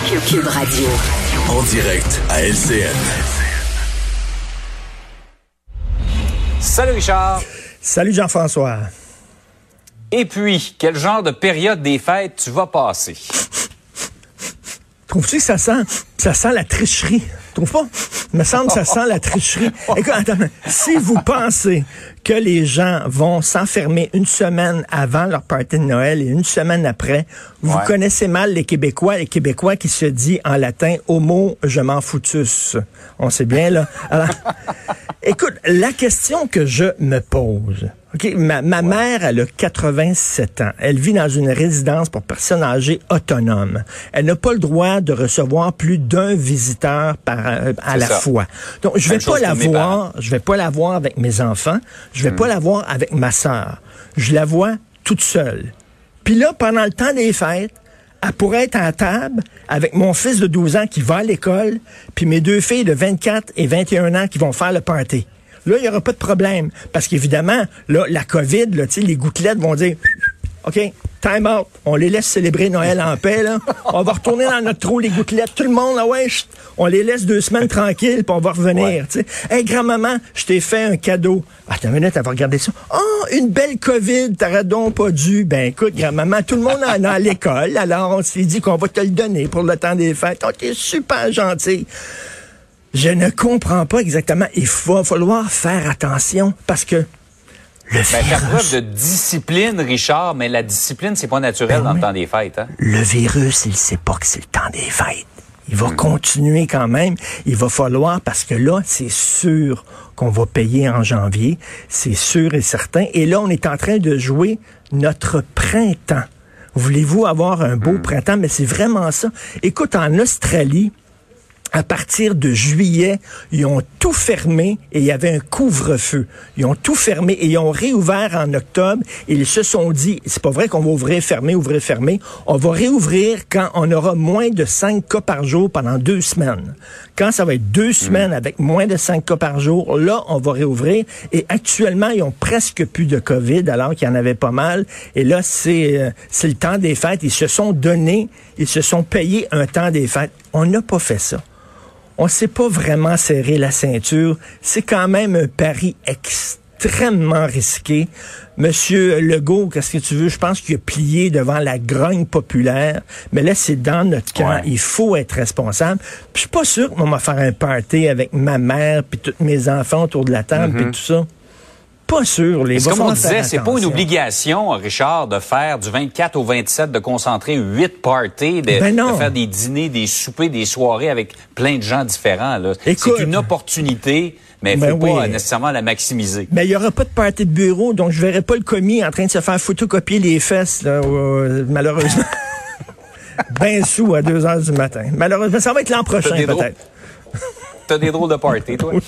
Cube Radio. En direct à LCN. Salut Richard. Salut Jean-François. Et puis, quel genre de période des fêtes tu vas passer? Trouves-tu que ça sent, ça sent la tricherie? Trouve pas? Il me semble que ça sent la tricherie. Écoute, attends, si vous pensez que les gens vont s'enfermer une semaine avant leur party de Noël et une semaine après, vous Ouais. connaissez mal les Québécois, les Québécois qui se dit en latin homo je m'en foutus. On sait bien, là. Alors, écoute, la question que je me pose, OK, ma, ma mère, elle a 87 ans. Elle vit dans une résidence pour personnes âgées autonomes. Elle n'a pas le droit de recevoir plus d'un visiteur par, euh, à la ça. fois. Donc, je vais Même pas la voir, je vais pas la voir avec mes enfants, je vais pas la voir avec ma sœur. Je la vois toute seule. Puis là, pendant le temps des fêtes, elle pourrait être à table avec mon fils de 12 ans qui va à l'école, puis mes deux filles de 24 et 21 ans qui vont faire le party. Là, il n'y aura pas de problème. Parce qu'évidemment, là, la COVID, là, les gouttelettes vont dire OK, time out. On les laisse célébrer Noël en paix, là. On va retourner dans notre trou, les gouttelettes. Tout le monde, là, ouais, chut, on les laisse deux semaines tranquilles, puis on va revenir, Ouais. Hey, grand-maman, je t'ai fait un cadeau. Attends une minute, elle va regarder ça. Oh, une belle COVID, t'aurais donc pas dû. Ben, écoute, grand-maman, tout le monde en a à l'école, alors on s'est dit qu'on va te le donner pour le temps des fêtes. Oh, t'es super gentil. Je ne comprends pas exactement. Il va falloir faire attention parce que le Ben, faire virus, preuve de discipline, Richard, mais la discipline, c'est pas naturel Ben dans le temps des fêtes. Hein? le virus, il sait pas que c'est le temps des fêtes. Il va continuer quand même. Il va falloir, parce que là, c'est sûr qu'on va payer en janvier. C'est sûr et certain. Et là, on est en train de jouer notre printemps. Voulez-vous avoir un beau printemps? Mais c'est vraiment ça. Écoute, en Australie, à partir de juillet, ils ont tout fermé et il y avait un couvre-feu. Ils ont tout fermé et ils ont réouvert en octobre. Ils se sont dit, c'est pas vrai qu'on va ouvrir, fermer, ouvrir, fermer. On va réouvrir quand on aura moins de 5 cas par jour pendant deux semaines. Quand ça va être deux semaines avec moins de 5 cas par jour, là, on va réouvrir. Et actuellement, ils ont presque plus de COVID alors qu'il y en avait pas mal. Et là, c'est euh, c'est le temps des fêtes. Ils se sont donnés, ils se sont payés un temps des fêtes. On n'a pas fait ça on s'est pas vraiment serré la ceinture. C'est quand même un pari extrêmement risqué. Monsieur Legault, qu'est-ce que tu veux? Je pense qu'il a plié devant la grogne populaire. Mais là, c'est dans notre camp. Ouais. Il faut être responsable. Puis je suis pas sûr qu'on va faire un party avec ma mère puis tous mes enfants autour de la table puis tout ça. Pas sûr. Les comme on disait, c'est pas une obligation, Richard, de faire du 24 au 27, de concentrer huit parties, de, Ben de faire des dîners, des soupers, des soirées avec plein de gens différents. C'est une opportunité, mais il Ben faut pas oui. nécessairement la maximiser. Mais il n'y aura pas de party de bureau, donc je verrai pas le commis en train de se faire photocopier les fesses, là, euh, malheureusement. ben sous à 2 heures du matin. Malheureusement, ça va être l'an prochain, peut-être. T'as des drôles de party, toi?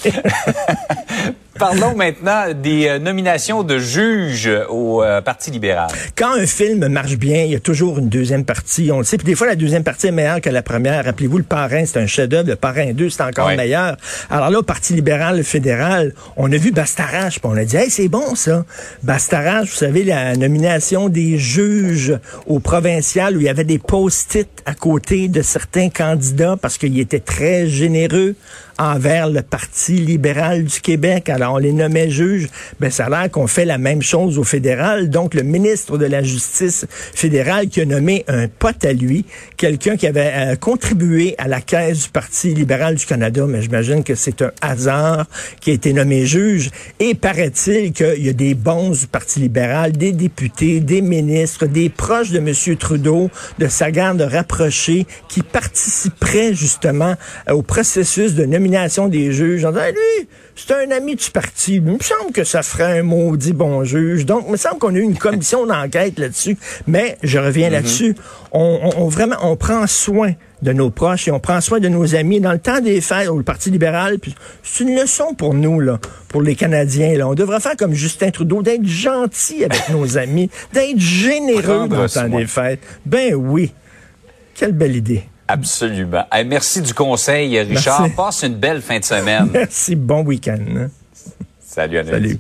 Parlons maintenant des euh, nominations de juges au euh, Parti libéral. Quand un film marche bien, il y a toujours une deuxième partie. On le sait. Puis des fois, la deuxième partie est meilleure que la première. Rappelez-vous, le parrain, c'est un chef-d'œuvre. Le parrain 2, c'est encore Ouais. meilleur. Alors là, au Parti libéral fédéral, on a vu Bastarache, puis on a dit, hey, c'est bon, ça. Bastarache, vous savez, la nomination des juges au provincial où il y avait des post-it à côté de certains candidats parce qu'ils étaient très généreux envers le Parti libéral du Québec. Alors, on les nommait juges. Ben, ça a l'air qu'on fait la même chose au fédéral. Donc, le ministre de la Justice fédérale qui a nommé un pote à lui, quelqu'un qui avait euh, contribué à la caisse du Parti libéral du Canada, mais j'imagine que c'est un hasard qui a été nommé juge. Et paraît-il qu'il y a des bons du Parti libéral, des députés, des ministres, des proches de M. Trudeau, de sa garde rapprochée, qui participeraient justement au processus de nomination des juges. Ah, lui, C'est un ami du parti. Il me semble que ça ferait un maudit bon juge. Donc, il me semble qu'on a eu une commission d'enquête là-dessus. Mais je reviens là-dessus. On, on- on vraiment, on prend soin de nos proches et on prend soin de nos amis. Dans le temps des fêtes, au Parti libéral, c'est une leçon pour nous, là, pour les Canadiens. Là. On devrait faire comme Justin Trudeau, d'être gentil avec nos amis, d'être généreux Prendre dans le temps soin. des fêtes. Ben oui. Quelle belle idée. Absolument. Hey, merci du conseil, Richard. Merci. Passe une belle fin de semaine. Merci, bon week-end. hein. Salut, Annette. Salut.